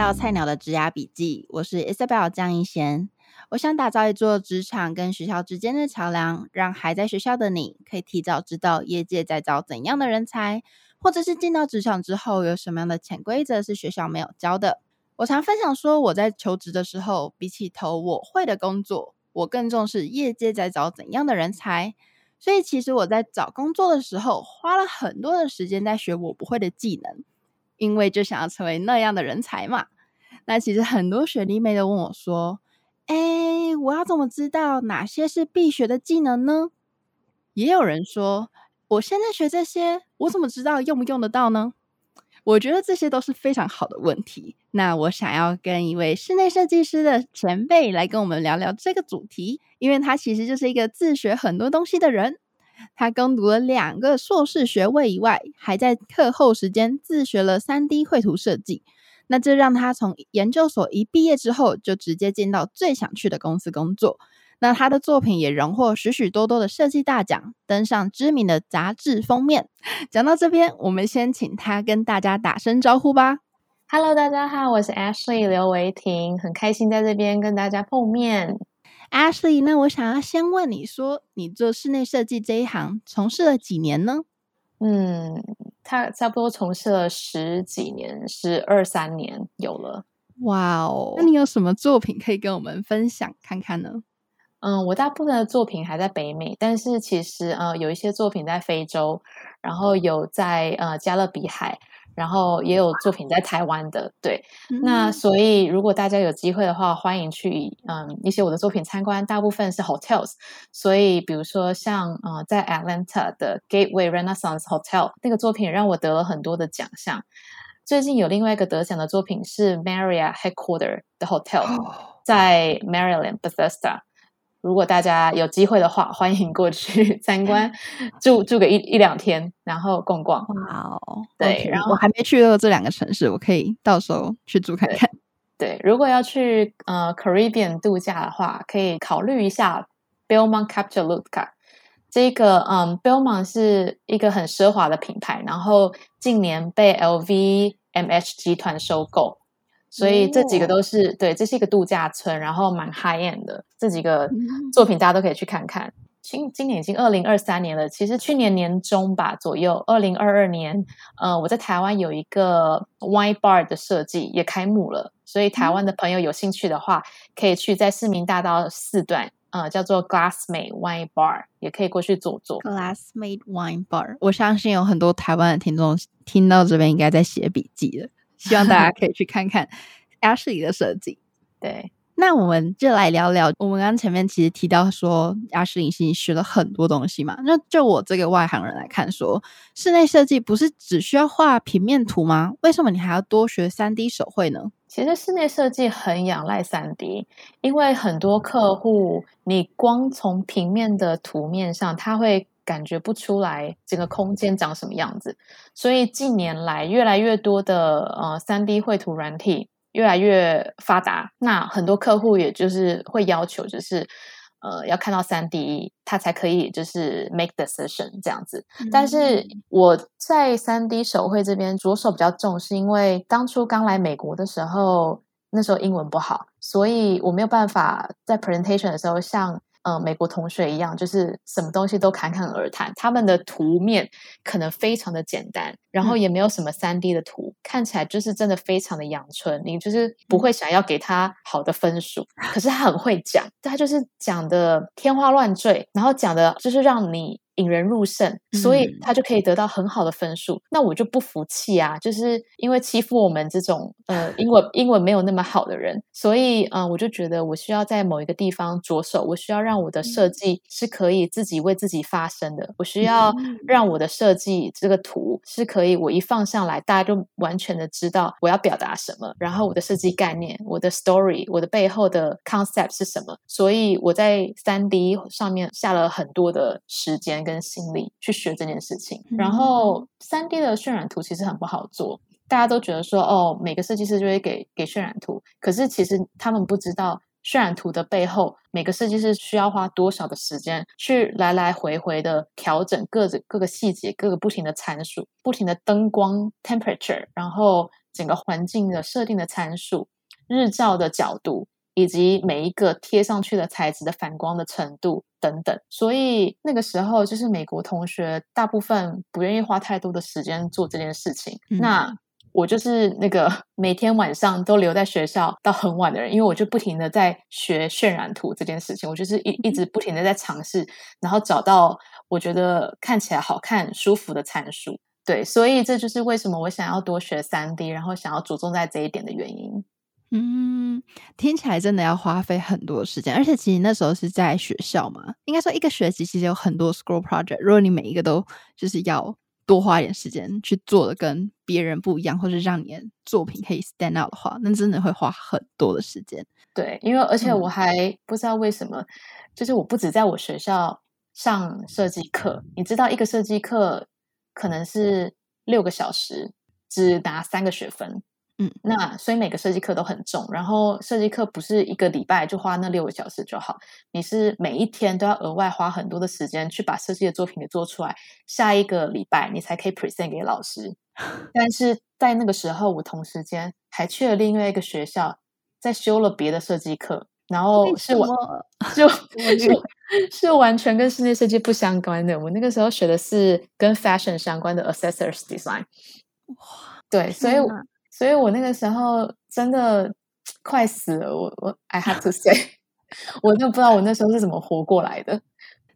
到菜鸟的职涯笔记，我是 Isabel 江一贤。我想打造一座职场跟学校之间的桥梁，让还在学校的你可以提早知道业界在招怎样的人才，或者是进到职场之后有什么样的潜规则是学校没有教的。我常分享说，我在求职的时候，比起投我会的工作，我更重视业界在招怎样的人才。所以，其实我在找工作的时候，花了很多的时间在学我不会的技能，因为就想要成为那样的人才嘛。那其实很多学弟妹都问我说：“哎，我要怎么知道哪些是必学的技能呢？”也有人说：“我现在学这些，我怎么知道用不用得到呢？”我觉得这些都是非常好的问题。那我想要跟一位室内设计师的前辈来跟我们聊聊这个主题，因为他其实就是一个自学很多东西的人。他攻读了两个硕士学位以外，还在课后时间自学了三 D 绘图设计。那这让他从研究所一毕业之后，就直接进到最想去的公司工作。那他的作品也荣获许许多多的设计大奖，登上知名的杂志封面。讲到这边，我们先请他跟大家打声招呼吧。Hello，大家好，我是 Ashley 刘维婷，很开心在这边跟大家碰面。Ashley，那我想要先问你说，你做室内设计这一行从事了几年呢？嗯，他差不多从事了十几年，十二三年有了。哇哦，那你有什么作品可以跟我们分享看看呢？嗯，我大部分的作品还在北美，但是其实呃有一些作品在非洲，然后有在呃加勒比海，然后也有作品在台湾的。对，嗯、那所以如果大家有机会的话，欢迎去嗯一些我的作品参观，大部分是 hotels。所以比如说像呃在 Atlanta 的 Gateway Renaissance Hotel 那个作品，让我得了很多的奖项。最近有另外一个得奖的作品是 Marriott Headquarter 的 Hotel，在 Maryland Bethesda。如果大家有机会的话，欢迎过去 参观，住住个一一两天，然后逛逛。哇哦，对，okay, 然后我还没去过这两个城市，我可以到时候去住看看。对，对如果要去呃 Caribbean 度假的话，可以考虑一下 Belmont Capture Lucca。这个嗯，Belmont 是一个很奢华的品牌，然后近年被 LVMH 集团收购。所以这几个都是、哦、对，这是一个度假村，然后蛮 high end 的。这几个作品大家都可以去看看。今今年已经二零二三年了，其实去年年中吧左右，二零二二年，呃，我在台湾有一个 wine bar 的设计也开幕了。所以台湾的朋友有兴趣的话，可以去在市民大道四段，呃，叫做 Glassmade Wine Bar，也可以过去坐坐。Glassmade Wine Bar，我相信有很多台湾的听众听到这边应该在写笔记了。希望大家可以去看看 Ashley 的设计。对，那我们就来聊聊。我们刚刚前面其实提到说，Ashley 已经学了很多东西嘛。那就我这个外行人来看说，说室内设计不是只需要画平面图吗？为什么你还要多学三 D 手绘呢？其实室内设计很仰赖三 D，因为很多客户，你光从平面的图面上，他会。感觉不出来整个空间长什么样子，所以近年来越来越多的呃三 D 绘图软体越来越发达，那很多客户也就是会要求就是呃要看到三 D，他才可以就是 make decision 这样子。但是我在三 D 手绘这边着手比较重，是因为当初刚来美国的时候，那时候英文不好，所以我没有办法在 presentation 的时候像。呃，美国同学一样，就是什么东西都侃侃而谈。他们的图面可能非常的简单，然后也没有什么三 D 的图，嗯、看起来就是真的非常的阳春。你就是不会想要给他好的分数，可是他很会讲，他就是讲的天花乱坠，然后讲的就是让你。引人入胜，所以他就可以得到很好的分数。嗯、那我就不服气啊，就是因为欺负我们这种呃英文英文没有那么好的人，所以嗯、呃，我就觉得我需要在某一个地方着手，我需要让我的设计是可以自己为自己发声的。我需要让我的设计这个图是可以，我一放上来，大家就完全的知道我要表达什么，然后我的设计概念、我的 story、我的背后的 concept 是什么。所以我在三 D 上面下了很多的时间跟心力去学这件事情，然后三 D 的渲染图其实很不好做，大家都觉得说哦，每个设计师就会给给渲染图，可是其实他们不知道渲染图的背后，每个设计师需要花多少的时间去来来回回的调整各个各个细节、各个不停的参数、不停的灯光 temperature，然后整个环境的设定的参数、日照的角度，以及每一个贴上去的材质的反光的程度等等。所以那个时候，就是美国同学大部分不愿意花太多的时间做这件事情。嗯、那我就是那个 每天晚上都留在学校到很晚的人，因为我就不停的在学渲染图这件事情，我就是一一直不停的在尝试，然后找到我觉得看起来好看、舒服的参数。对，所以这就是为什么我想要多学三 D，然后想要着重在这一点的原因。嗯，听起来真的要花费很多时间，而且其实那时候是在学校嘛，应该说一个学期其实有很多 school project，如果你每一个都就是要。多花一点时间去做的跟别人不一样，或者让你的作品可以 stand out 的话，那真的会花很多的时间。对，因为而且我还不知道为什么，嗯、就是我不止在我学校上设计课，你知道，一个设计课可能是六个小时，只拿三个学分。嗯，那所以每个设计课都很重，然后设计课不是一个礼拜就花那六个小时就好，你是每一天都要额外花很多的时间去把设计的作品给做出来，下一个礼拜你才可以 present 给老师。但是在那个时候，我同时间还去了另外一个学校，在修了别的设计课，然后是我就 就是完全跟室内设计不相关的。我那个时候学的是跟 fashion 相关的 accessories design。哇，对，所以。所以我那个时候真的快死了，我我 I have to say，我就不知道我那时候是怎么活过来的。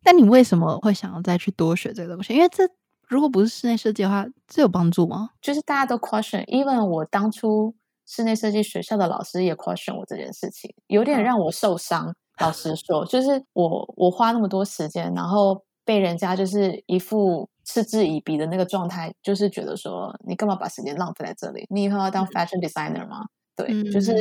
但你为什么会想要再去多学这个东西？因为这如果不是室内设计的话，这有帮助吗？就是大家都 question，even 我当初室内设计学校的老师也 question 我这件事情，有点让我受伤。嗯、老实说，就是我我花那么多时间，然后被人家就是一副。嗤之以鼻的那个状态，就是觉得说，你干嘛把时间浪费在这里？你以后要当 fashion designer 吗？对，嗯、就是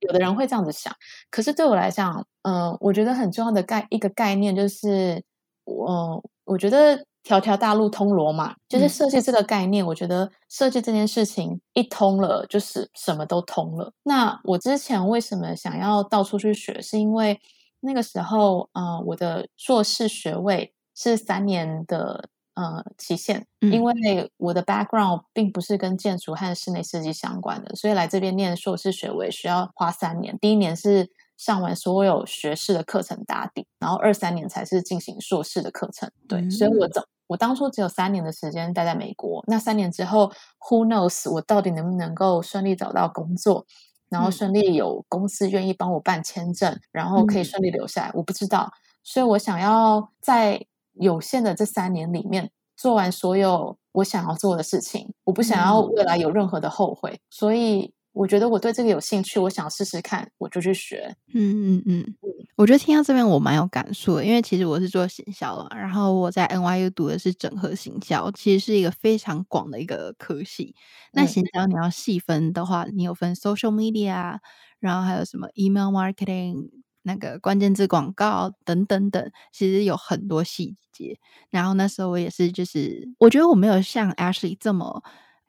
有的人会这样子想。可是对我来讲，嗯、呃，我觉得很重要的概一个概念就是，我、呃、我觉得条条大路通罗马，就是设计这个概念。嗯、我觉得设计这件事情一通了，就是什么都通了。那我之前为什么想要到处去学？是因为那个时候，呃，我的硕士学位是三年的。呃，期限，因为我的 background 并不是跟建筑和室内设计相关的，所以来这边念硕士学位需要花三年。第一年是上完所有学士的课程打底，然后二三年才是进行硕士的课程。对，嗯、所以我总我当初只有三年的时间待在美国。那三年之后，Who knows 我到底能不能够顺利找到工作，然后顺利有公司愿意帮我办签证，然后可以顺利留下来，嗯、我不知道。所以我想要在。有限的这三年里面，做完所有我想要做的事情，我不想要未来有任何的后悔，嗯、所以我觉得我对这个有兴趣，我想试试看，我就去学。嗯嗯嗯，我觉得听到这边我蛮有感触的，因为其实我是做行销的，然后我在 NYU 读的是整合行销，其实是一个非常广的一个科系。那行销你要细分的话，你有分 social media，然后还有什么 email marketing。那个关键字广告等等等，其实有很多细节。然后那时候我也是，就是我觉得我没有像 Ashley 这么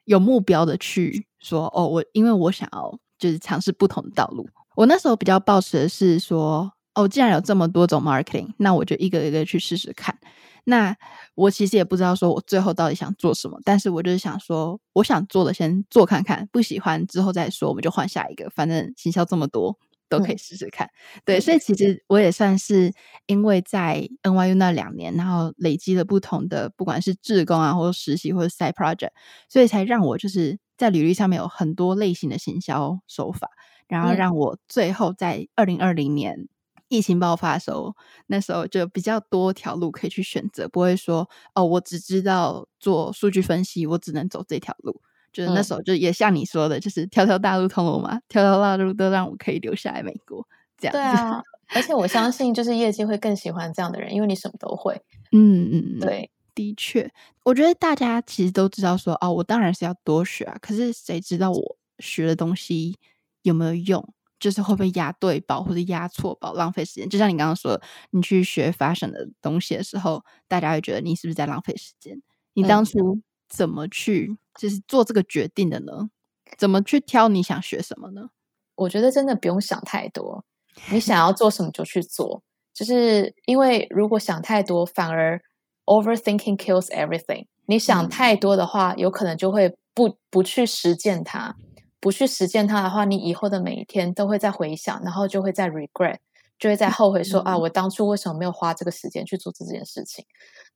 有目标的去说哦，我因为我想要就是尝试不同的道路。我那时候比较抱持的是说，哦，既然有这么多种 marketing，那我就一个一个去试试看。那我其实也不知道说我最后到底想做什么，但是我就是想说，我想做的先做看看，不喜欢之后再说，我们就换下一个。反正行销这么多。都可以试试看，嗯、对，所以其实我也算是因为在 NYU 那两年，然后累积了不同的，不管是志工啊，或者实习，或者 side project，所以才让我就是在履历上面有很多类型的行销手法，然后让我最后在二零二零年疫情爆发的时候，那时候就比较多条路可以去选择，不会说哦，我只知道做数据分析，我只能走这条路。就是那时候，就也像你说的，嗯、就是条条大路通罗马，条条大路都让我可以留下来美国这样子。对啊，而且我相信，就是业界会更喜欢这样的人，因为你什么都会。嗯嗯，对，的确，我觉得大家其实都知道说，哦，我当然是要多学啊。可是谁知道我学的东西有没有用？就是会不会压对宝或者压错宝，浪费时间？就像你刚刚说，你去学 fashion 的东西的时候，大家会觉得你是不是在浪费时间？你当初怎么去？就是做这个决定的呢？怎么去挑你想学什么呢？我觉得真的不用想太多，你想要 做什么就去做。就是因为如果想太多，反而 overthinking kills everything。你想太多的话，嗯、有可能就会不不去实践它，不去实践它的话，你以后的每一天都会在回想，然后就会在 regret，就会在后悔说、嗯、啊，我当初为什么没有花这个时间去做这件事情？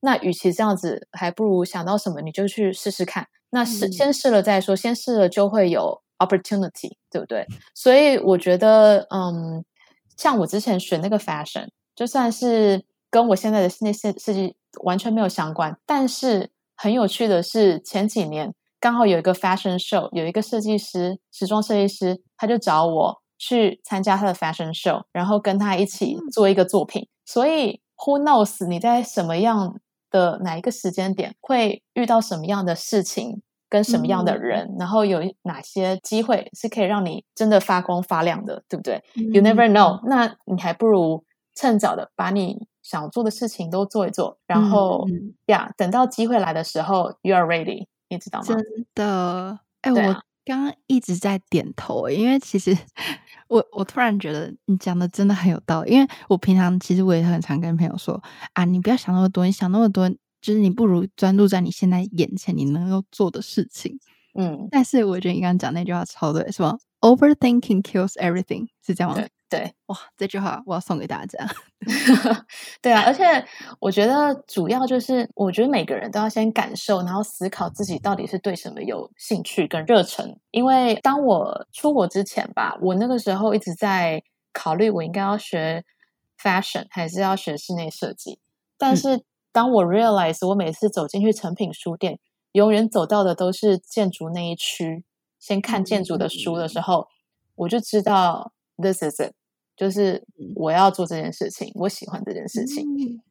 那与其这样子，还不如想到什么你就去试试看。那试、嗯、先试了再说，先试了就会有 opportunity，对不对？所以我觉得，嗯，像我之前学那个 fashion，就算是跟我现在的那些设计完全没有相关，但是很有趣的是，前几年刚好有一个 fashion show，有一个设计师，时装设计师，他就找我去参加他的 fashion show，然后跟他一起做一个作品。所以 who knows 你在什么样的哪一个时间点会遇到什么样的事情，跟什么样的人，嗯、然后有哪些机会是可以让你真的发光发亮的，对不对、嗯、？You never know。那你还不如趁早的把你想做的事情都做一做，然后呀、嗯，等到机会来的时候，You are ready，你知道吗？真的，哎、我刚刚一直在点头，因为其实我我突然觉得你讲的真的很有道理，因为我平常其实我也很常跟朋友说啊，你不要想那么多，你想那么多。就是你不如专注在你现在眼前你能够做的事情，嗯。但是我觉得你刚刚讲那句话超对，是吧？Overthinking kills everything，是这样吗？对，哇，这句话我要送给大家。对啊，而且我觉得主要就是，我觉得每个人都要先感受，然后思考自己到底是对什么有兴趣跟热忱。因为当我出国之前吧，我那个时候一直在考虑，我应该要学 fashion 还是要学室内设计，但是。嗯当我 realize 我每次走进去成品书店，永远走到的都是建筑那一区，先看建筑的书的时候，我就知道 this is it，就是我要做这件事情，我喜欢这件事情。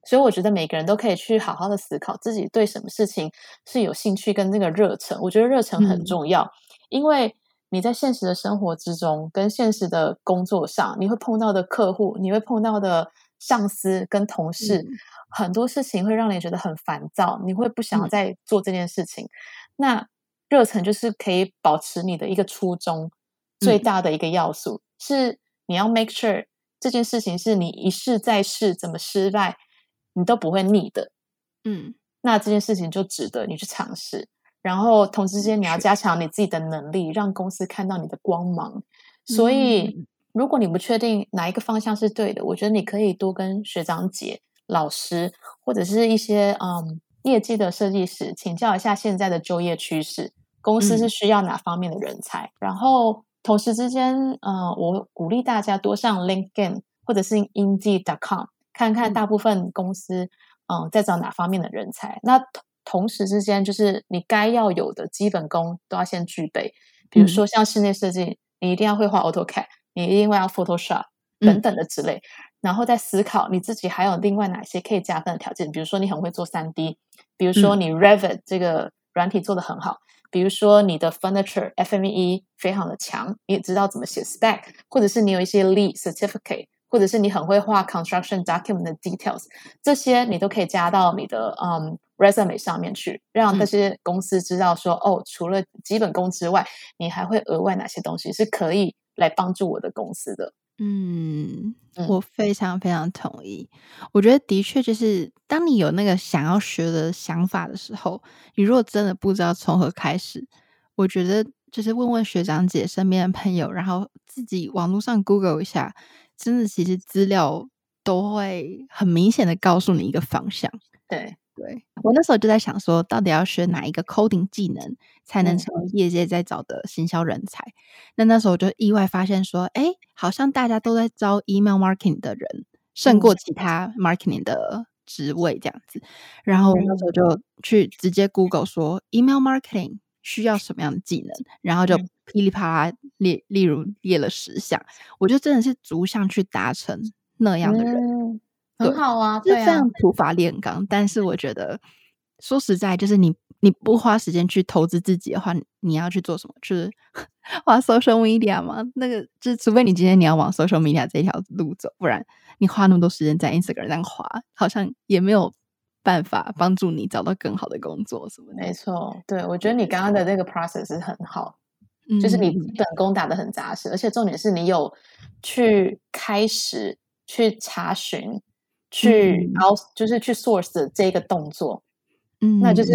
所以我觉得每个人都可以去好好的思考自己对什么事情是有兴趣跟那个热忱。我觉得热忱很重要，因为你在现实的生活之中，跟现实的工作上，你会碰到的客户，你会碰到的上司跟同事。很多事情会让你觉得很烦躁，你会不想要再做这件事情。嗯、那热忱就是可以保持你的一个初衷，最大的一个要素、嗯、是你要 make sure 这件事情是你一试再试，怎么失败你都不会腻的。嗯，那这件事情就值得你去尝试。然后同时间你要加强你自己的能力，让公司看到你的光芒。所以、嗯、如果你不确定哪一个方向是对的，我觉得你可以多跟学长姐。老师或者是一些嗯业界的设计师，请教一下现在的就业趋势，公司是需要哪方面的人才？嗯、然后同时之间，呃，我鼓励大家多上 LinkedIn 或者是 Indeed.com 看看大部分公司嗯在找哪方面的人才。那同时之间，就是你该要有的基本功都要先具备，比如说像室内设计，你一定要会画 AutoCAD，你一定会要 Photoshop 等等的之类。嗯然后再思考你自己还有另外哪些可以加分的条件，比如说你很会做三 D，比如说你 Revit 这个软体做的很好，嗯、比如说你的 Furniture FME 非常的强，你也知道怎么写 Spec，或者是你有一些 lead Certificate，或者是你很会画 Construction Document 的 Details，这些你都可以加到你的嗯 Resume 上面去，让这些公司知道说、嗯、哦，除了基本功之外，你还会额外哪些东西是可以来帮助我的公司的。嗯，我非常非常同意。我觉得的确就是，当你有那个想要学的想法的时候，你如果真的不知道从何开始，我觉得就是问问学长姐、身边的朋友，然后自己网络上 Google 一下，真的其实资料都会很明显的告诉你一个方向。对。对，我那时候就在想说，到底要学哪一个 coding 技能才能成为业界在找的行销人才？嗯、那那时候我就意外发现说，哎，好像大家都在招 email marketing 的人，胜过其他 marketing 的职位这样子。然后我那时候就去直接 Google 说、嗯、email marketing 需要什么样的技能，然后就噼里啪啦列，例如列了十项，我就真的是逐项去达成那样的人。嗯很好啊，对啊，是非常土法炼钢。但是我觉得，说实在，就是你你不花时间去投资自己的话，你要去做什么？就是 花 social media 吗？那个就是，除非你今天你要往 social media 这条路走，不然你花那么多时间在 Instagram 上花，好像也没有办法帮助你找到更好的工作什么的。没错，对，我觉得你刚刚的那个 process 是很好，嗯，就是你本功打得很扎实，而且重点是你有去开始去查询。去，然后就是去 source 这个动作，嗯，那就是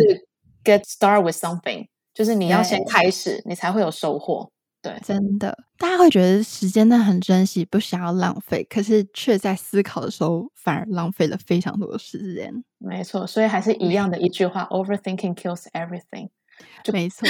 get start with something，就是你要先开始，你才会有收获。对，真的，大家会觉得时间呢很珍惜，不想要浪费，可是却在思考的时候反而浪费了非常多的时间。没错，所以还是一样的一句话，Overthinking kills everything。就没错，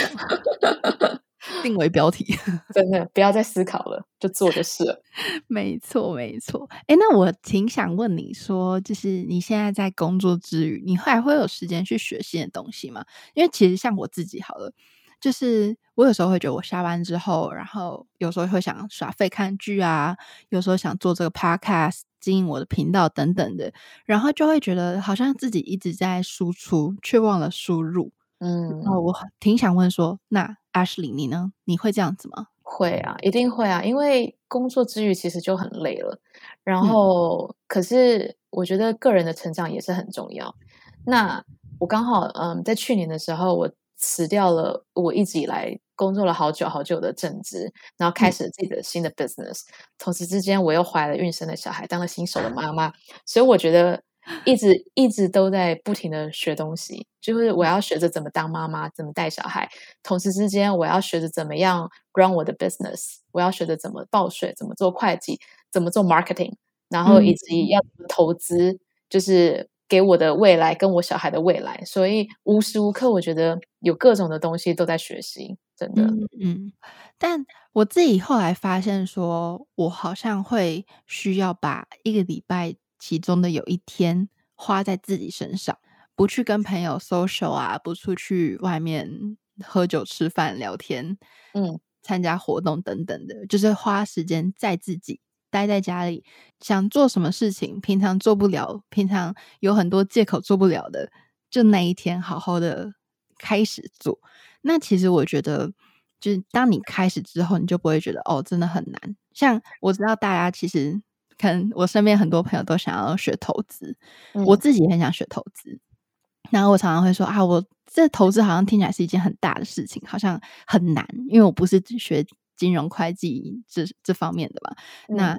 定为标题，真的不要再思考了，就做就是了。没错，没错。哎，那我挺想问你说，就是你现在在工作之余，你还会有时间去学新的东西吗？因为其实像我自己好了。就是我有时候会觉得，我下班之后，然后有时候会想耍废看剧啊，有时候想做这个 podcast，经营我的频道等等的，然后就会觉得好像自己一直在输出，却忘了输入。嗯，然后我挺想问说，那 Ashley 你呢？你会这样子吗？会啊，一定会啊，因为工作之余其实就很累了，然后、嗯、可是我觉得个人的成长也是很重要。那我刚好嗯，在去年的时候我。辞掉了我一直以来工作了好久好久的正职，然后开始了自己的新的 business。嗯、同时之间，我又怀了孕生了小孩，当了新手的妈妈。所以我觉得一直一直都在不停的学东西，就是我要学着怎么当妈妈，怎么带小孩。同时之间，我要学着怎么样 run 我的 business，我要学着怎么报税，怎么做会计，怎么做 marketing，然后以及要投资，就是。给我的未来跟我小孩的未来，所以无时无刻我觉得有各种的东西都在学习，真的。嗯，嗯，但我自己后来发现说，我好像会需要把一个礼拜其中的有一天花在自己身上，不去跟朋友 social 啊，不出去外面喝酒吃饭聊天，嗯，参加活动等等的，就是花时间在自己。待在家里，想做什么事情，平常做不了，平常有很多借口做不了的，就那一天好好的开始做。那其实我觉得，就是当你开始之后，你就不会觉得哦，真的很难。像我知道大家其实，可能我身边很多朋友都想要学投资，嗯、我自己也很想学投资。然后我常常会说啊，我这投资好像听起来是一件很大的事情，好像很难，因为我不是学。金融会计这这方面的吧，嗯、那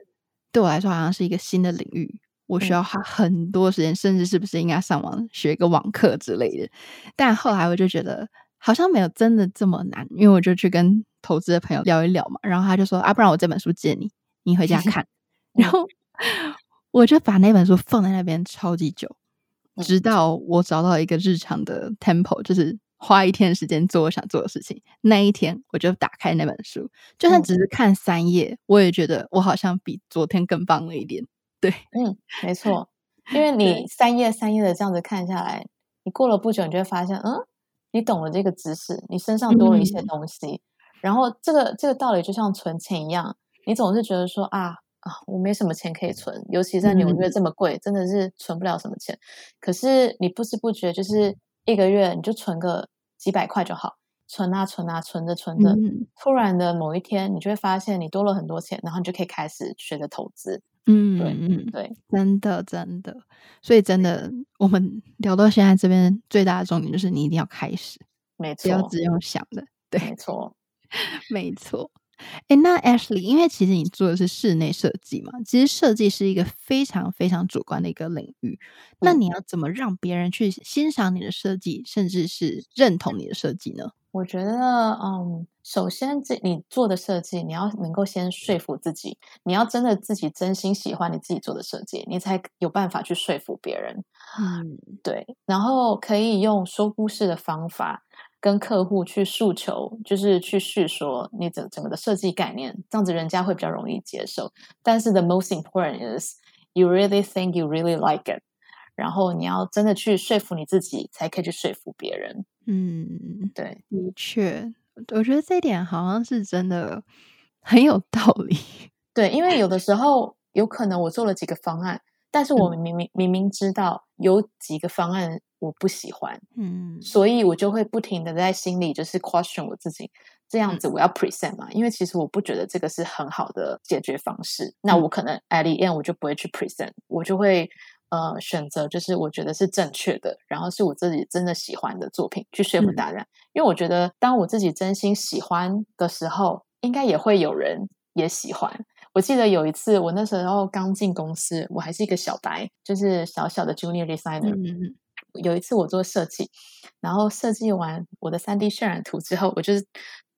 对我来说好像是一个新的领域，我需要花很多时间，嗯、甚至是不是应该上网学一个网课之类的。但后来我就觉得好像没有真的这么难，因为我就去跟投资的朋友聊一聊嘛，然后他就说啊，不然我这本书借你，你回家看。然后我就把那本书放在那边超级久，直到我找到一个日常的 tempo，就是。花一天时间做我想做的事情，那一天我就打开那本书，就算只是看三页，嗯、我也觉得我好像比昨天更棒了一点。对，嗯，没错，因为 你三页三页的这样子看下来，你过了不久，你就会发现，嗯，你懂了这个知识，你身上多了一些东西。嗯、然后这个这个道理就像存钱一样，你总是觉得说啊啊，我没什么钱可以存，尤其在纽约这么贵，嗯、真的是存不了什么钱。可是你不知不觉就是一个月你就存个。几百块就好，存啊存啊，存着存着，嗯、突然的某一天，你就会发现你多了很多钱，然后你就可以开始学着投资。嗯，对，嗯，对，真的真的，所以真的，我们聊到现在这边最大的重点就是你一定要开始，没错，不要只用想的，对，没错，没错。哎，那 Ashley，因为其实你做的是室内设计嘛，其实设计是一个非常非常主观的一个领域。那你要怎么让别人去欣赏你的设计，甚至是认同你的设计呢？我觉得，嗯，首先这你做的设计，你要能够先说服自己，你要真的自己真心喜欢你自己做的设计，你才有办法去说服别人。嗯，对，然后可以用说故事的方法。跟客户去诉求，就是去叙说你整整个的设计概念，这样子人家会比较容易接受。但是 the most important is you really think you really like it，然后你要真的去说服你自己，才可以去说服别人。嗯，对，的确，我觉得这一点好像是真的很有道理。对，因为有的时候有可能我做了几个方案，但是我们明明明明知道有几个方案。我不喜欢，嗯，所以我就会不停的在心里就是 question 我自己，这样子我要 present 嘛？嗯、因为其实我不觉得这个是很好的解决方式，嗯、那我可能 at the end 我就不会去 present，我就会呃选择就是我觉得是正确的，然后是我自己真的喜欢的作品去说服大家，嗯、因为我觉得当我自己真心喜欢的时候，应该也会有人也喜欢。我记得有一次我那时候刚进公司，我还是一个小白，就是小小的 junior designer。嗯有一次我做设计，然后设计完我的三 D 渲染图之后，我就是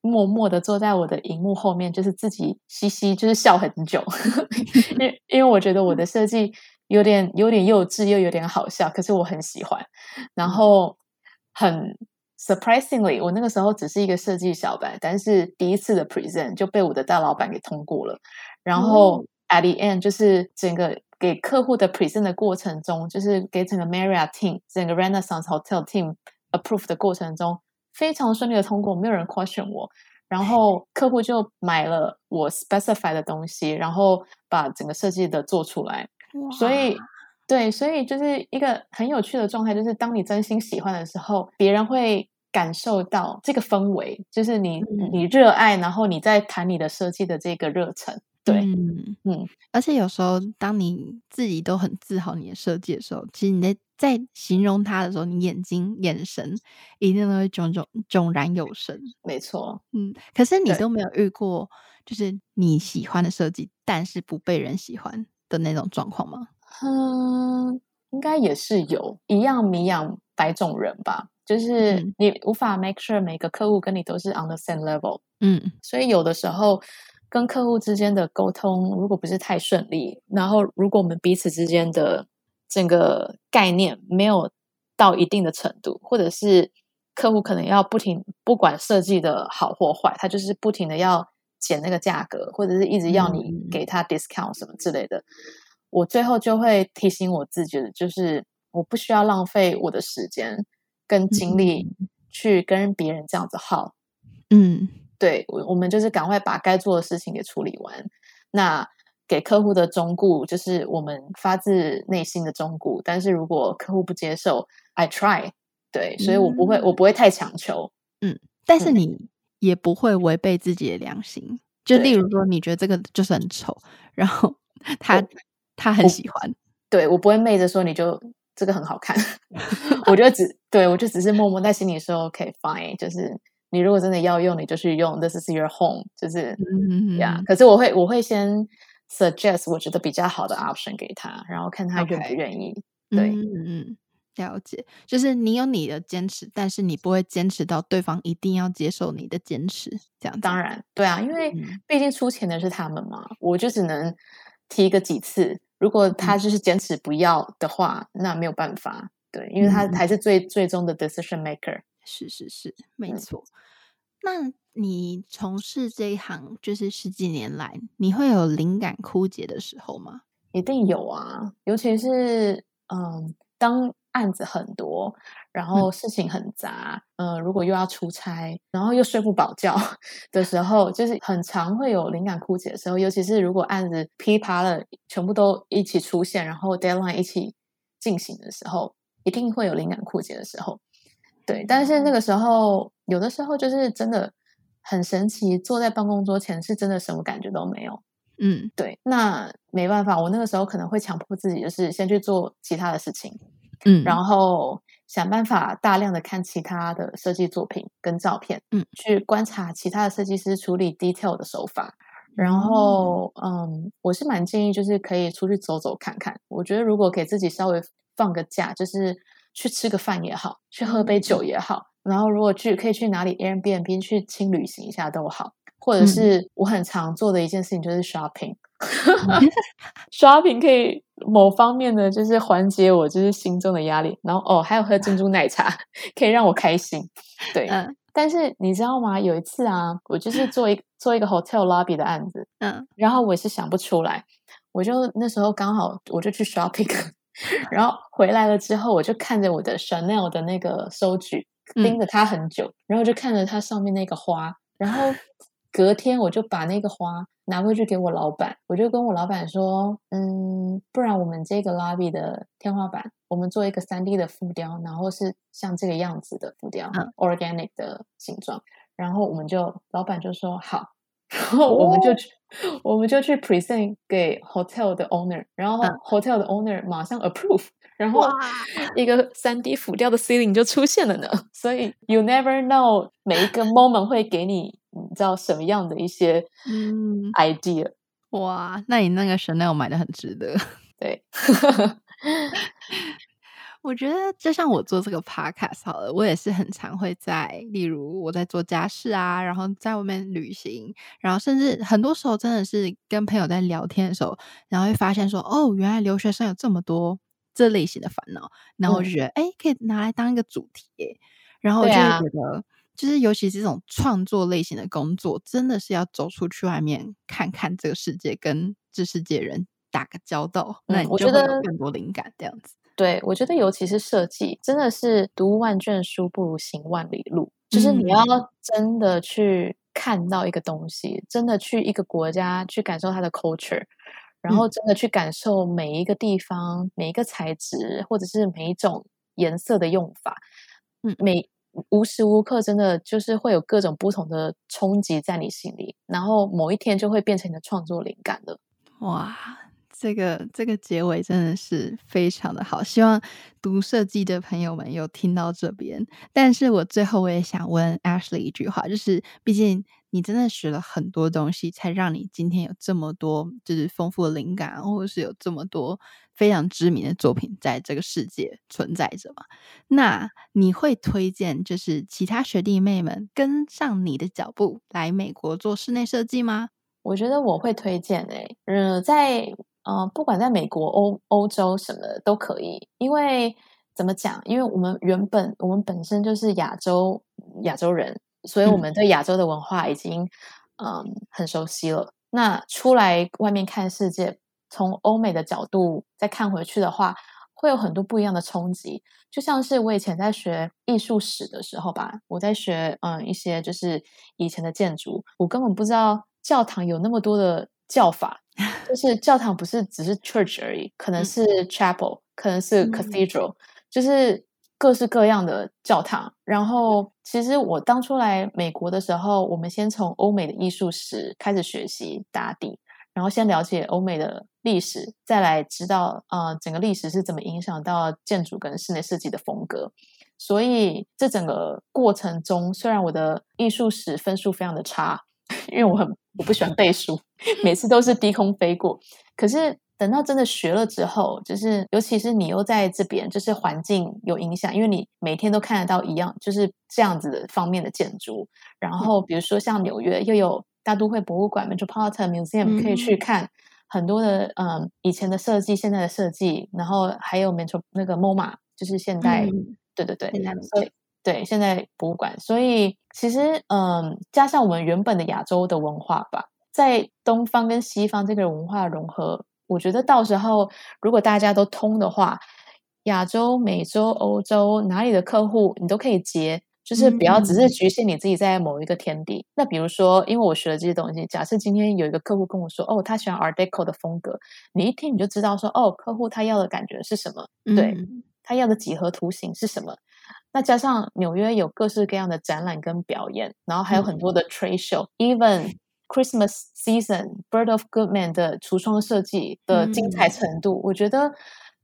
默默的坐在我的荧幕后面，就是自己嘻嘻，就是笑很久，因为因为我觉得我的设计有点有点幼稚，又有点好笑，可是我很喜欢。然后很 surprisingly，我那个时候只是一个设计小白，但是第一次的 present 就被我的大老板给通过了。然后 at the end，就是整个给客户的 present 的过程中，就是给整个 Marriott team、整个 Renaissance Hotel team approve 的过程中。非常顺利的通过，没有人 question 我，然后客户就买了我 specify 的东西，然后把整个设计的做出来。所以，对，所以就是一个很有趣的状态，就是当你真心喜欢的时候，别人会感受到这个氛围，就是你、嗯、你热爱，然后你在谈你的设计的这个热忱。对，嗯嗯，而且有时候当你自己都很自豪你的设计的时候，其实你在在形容它的时候，你眼睛眼神一定都会炯炯炯然有神。没错，嗯，可是你都没有遇过，就是你喜欢的设计，但是不被人喜欢的那种状况吗？嗯，应该也是有，一样米养百种人吧，就是你无法 make sure 每个客户跟你都是 on the same level。嗯，所以有的时候。跟客户之间的沟通，如果不是太顺利，然后如果我们彼此之间的整个概念没有到一定的程度，或者是客户可能要不停，不管设计的好或坏，他就是不停的要减那个价格，或者是一直要你给他 discount 什么之类的，嗯、我最后就会提醒我自己的，就是我不需要浪费我的时间跟精力去跟别人这样子耗，嗯。对，我我们就是赶快把该做的事情给处理完。那给客户的忠告就是我们发自内心的忠告。但是如果客户不接受，I try。对，所以我不会，嗯、我不会太强求。嗯，但是你也不会违背自己的良心。就例如说，你觉得这个就是很丑，然后 他他很喜欢，我对我不会昧着说你就这个很好看。我就只对我就只是默默在心里说 OK fine，就是。你如果真的要用，你就去用。This is your home，就是呀。Mm -hmm. 可是我会，我会先 suggest 我觉得比较好的 option 给他，然后看他愿不愿意。对，嗯嗯，了解。就是你有你的坚持，但是你不会坚持到对方一定要接受你的坚持。这样，当然，对啊，因为毕竟出钱的是他们嘛，我就只能提个几次。如果他就是坚持不要的话，那没有办法。对，因为他还是最、mm -hmm. 最终的 decision maker。是是是，没错。嗯、那你从事这一行就是十几年来，你会有灵感枯竭的时候吗？一定有啊，尤其是嗯，当案子很多，然后事情很杂，嗯，嗯，如果又要出差，然后又睡不饱觉 的时候，就是很常会有灵感枯竭的时候。尤其是如果案子噼啪了全部都一起出现，然后 deadline 一起进行的时候，一定会有灵感枯竭的时候。对，但是那个时候，有的时候就是真的很神奇，坐在办公桌前是真的什么感觉都没有。嗯，对，那没办法，我那个时候可能会强迫自己，就是先去做其他的事情，嗯，然后想办法大量的看其他的设计作品跟照片，嗯，去观察其他的设计师处理 detail 的手法，然后，嗯，嗯，我是蛮建议就是可以出去走走看看。我觉得如果给自己稍微放个假，就是。去吃个饭也好，去喝杯酒也好，然后如果去可以去哪里 Airbnb 去轻旅行一下都好，或者是我很常做的一件事情就是 shopping，shopping 可以某方面的就是缓解我就是心中的压力，然后哦还有喝珍珠奶茶可以让我开心，对，嗯，但是你知道吗？有一次啊，我就是做一做一个 hotel lobby 的案子，嗯，然后我也是想不出来，我就那时候刚好我就去 shopping。然后回来了之后，我就看着我的 Chanel 的那个收据，盯着它很久，嗯，然后就看着它上面那个花，然后隔天我就把那个花拿回去给我老板，我就跟我老板说，嗯，不然我们这个 lobby 的天花板，我们做一个三 D 的浮雕，然后是像这个样子的浮雕，嗯，organic 的形状，然后我们就老板就说好。然后我们就去，哦、我们就去 present 给 hotel 的 owner，然后 hotel 的 owner 马上 approve，然后一个三 D 浮雕的 ceiling 就出现了呢。所以 you never know 每一个 moment 会给你，你知道什么样的一些 idea？、嗯、哇，那你那个 Chanel 买的很值得。对，我觉得就像我做这个 podcast 好了，我也是很常会在，例如我在做家事啊，然后在外面旅行，然后甚至很多时候真的是跟朋友在聊天的时候，然后会发现说，哦，原来留学生有这么多这类型的烦恼，然后我就觉得，哎、嗯，可以拿来当一个主题耶，然后我就觉得，啊、就是尤其是这种创作类型的工作，真的是要走出去外面看看这个世界，跟这世界人打个交道，嗯、那你就会有更多灵感这样子。对，我觉得尤其是设计，真的是读万卷书不如行万里路。就是你要真的去看到一个东西，嗯、真的去一个国家去感受它的 culture，然后真的去感受每一个地方、每一个材质，或者是每一种颜色的用法。嗯，每无时无刻真的就是会有各种不同的冲击在你心里，然后某一天就会变成你的创作灵感了。哇！这个这个结尾真的是非常的好，希望读设计的朋友们有听到这边。但是我最后我也想问 Ashley 一句话，就是毕竟你真的学了很多东西，才让你今天有这么多就是丰富的灵感，或者是有这么多非常知名的作品在这个世界存在着嘛？那你会推荐就是其他学弟妹们跟上你的脚步来美国做室内设计吗？我觉得我会推荐诶、欸，嗯，在。呃，不管在美国、欧欧洲什么的都可以，因为怎么讲？因为我们原本我们本身就是亚洲亚洲人，所以我们对亚洲的文化已经嗯、呃、很熟悉了。那出来外面看世界，从欧美的角度再看回去的话，会有很多不一样的冲击。就像是我以前在学艺术史的时候吧，我在学嗯、呃、一些就是以前的建筑，我根本不知道教堂有那么多的叫法。就是教堂不是只是 church 而已，可能是 chapel，、嗯、可能是 cathedral，、嗯、就是各式各样的教堂。然后，其实我当初来美国的时候，我们先从欧美的艺术史开始学习打底，然后先了解欧美的历史，再来知道啊、呃、整个历史是怎么影响到建筑跟室内设计的风格。所以，这整个过程中，虽然我的艺术史分数非常的差。因为我很我不喜欢背书，每次都是低空飞过。可是等到真的学了之后，就是尤其是你又在这边，就是环境有影响，因为你每天都看得到一样就是这样子的方面的建筑。然后比如说像纽约又有大都会博物馆 （Metropolitan Museum） 可以去看很多的嗯以前的设计、现在的设计，然后还有 Metro 那个 MoMA，就是现代，嗯、对对对，所以。对，现在博物馆，所以其实，嗯，加上我们原本的亚洲的文化吧，在东方跟西方这个文化融合，我觉得到时候如果大家都通的话，亚洲、美洲、欧洲哪里的客户你都可以接，就是不要只是局限你自己在某一个天地。嗯、那比如说，因为我学了这些东西，假设今天有一个客户跟我说，哦，他喜欢 Art Deco 的风格，你一听你就知道说，哦，客户他要的感觉是什么，对，嗯、他要的几何图形是什么。那加上纽约有各式各样的展览跟表演，然后还有很多的 trade show，even、嗯、Christmas season Bird of Goodman 的橱窗设计的精彩程度，嗯、我觉得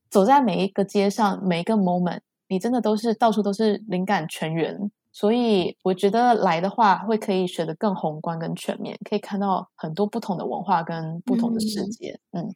走在每一个街上，每一个 moment，你真的都是到处都是灵感泉源。所以我觉得来的话，会可以学得更宏观跟全面，可以看到很多不同的文化跟不同的世界。嗯。嗯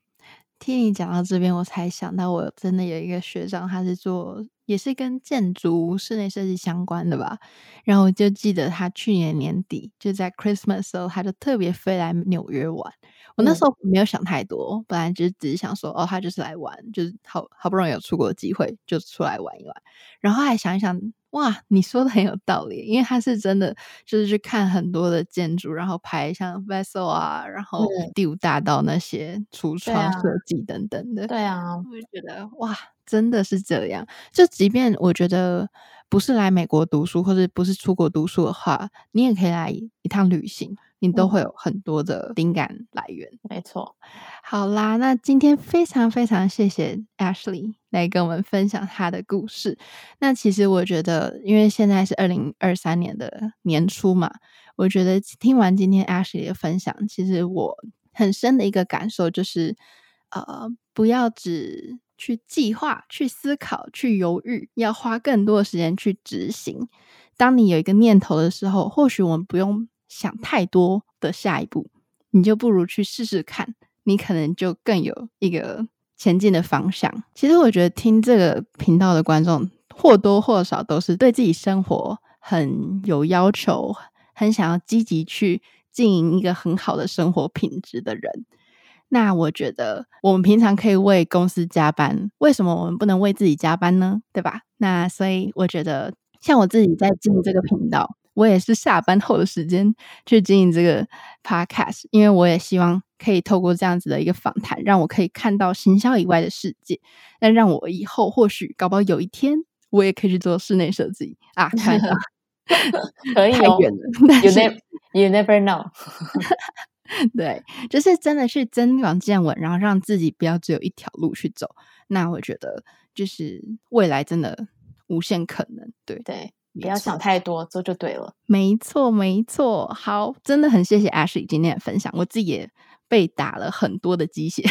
听你讲到这边，我才想到，我真的有一个学长，他是做也是跟建筑室内设计相关的吧。然后我就记得他去年年底就在 Christmas 的时候，他就特别飞来纽约玩。我那时候没有想太多，本来就只是想说，哦，他就是来玩，就是好好不容易有出国的机会，就出来玩一玩。然后还想一想。哇，你说的很有道理，因为他是真的，就是去看很多的建筑，然后拍像 Vessel 啊，然后第五大道那些橱窗设计等等的。对啊，我就觉得哇，真的是这样。就即便我觉得不是来美国读书，或者不是出国读书的话，你也可以来一趟旅行。你都会有很多的灵感来源，嗯、没错。好啦，那今天非常非常谢谢 Ashley 来跟我们分享他的故事。那其实我觉得，因为现在是二零二三年的年初嘛，我觉得听完今天 Ashley 的分享，其实我很深的一个感受就是，呃，不要只去计划、去思考、去犹豫，要花更多的时间去执行。当你有一个念头的时候，或许我们不用。想太多的下一步，你就不如去试试看，你可能就更有一个前进的方向。其实我觉得听这个频道的观众或多或少都是对自己生活很有要求，很想要积极去经营一个很好的生活品质的人。那我觉得我们平常可以为公司加班，为什么我们不能为自己加班呢？对吧？那所以我觉得，像我自己在进这个频道，我也是下班后的时间去经营这个 podcast，因为我也希望可以透过这样子的一个访谈，让我可以看到行销以外的世界，那让我以后或许搞不好有一天，我也可以去做室内设计啊！看到 可以哦，太远了，you never you never know。对，就是真的去增广见闻，然后让自己不要只有一条路去走。那我觉得，就是未来真的无限可能。对对，不要想太多，做就对了。没错，没错。好，真的很谢谢 Ashley 今天的分享，我自己也被打了很多的鸡血。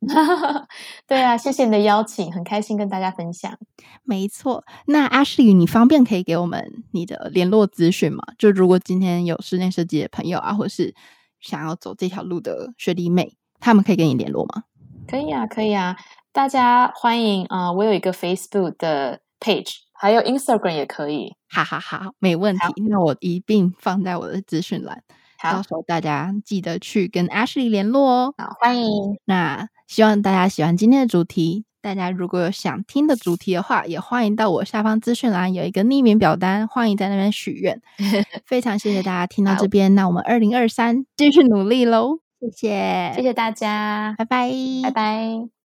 对啊，谢谢你的邀请，很开心跟大家分享。没错，那 Ashley，你方便可以给我们你的联络资讯吗？就如果今天有室内设计的朋友啊，或是想要走这条路的学弟妹，他们可以跟你联络吗？可以啊，可以啊，大家欢迎啊、呃！我有一个 Facebook 的 page，还有 Instagram 也可以。哈哈哈，没问题。那我一并放在我的资讯栏，到时候大家记得去跟 Ashley 联络哦。好，欢迎。那希望大家喜欢今天的主题。大家如果有想听的主题的话，也欢迎到我下方资讯栏有一个匿名表单，欢迎在那边许愿。非常谢谢大家听到这边，那我们二零二三继续努力喽！谢谢，谢谢大家，拜拜，拜拜。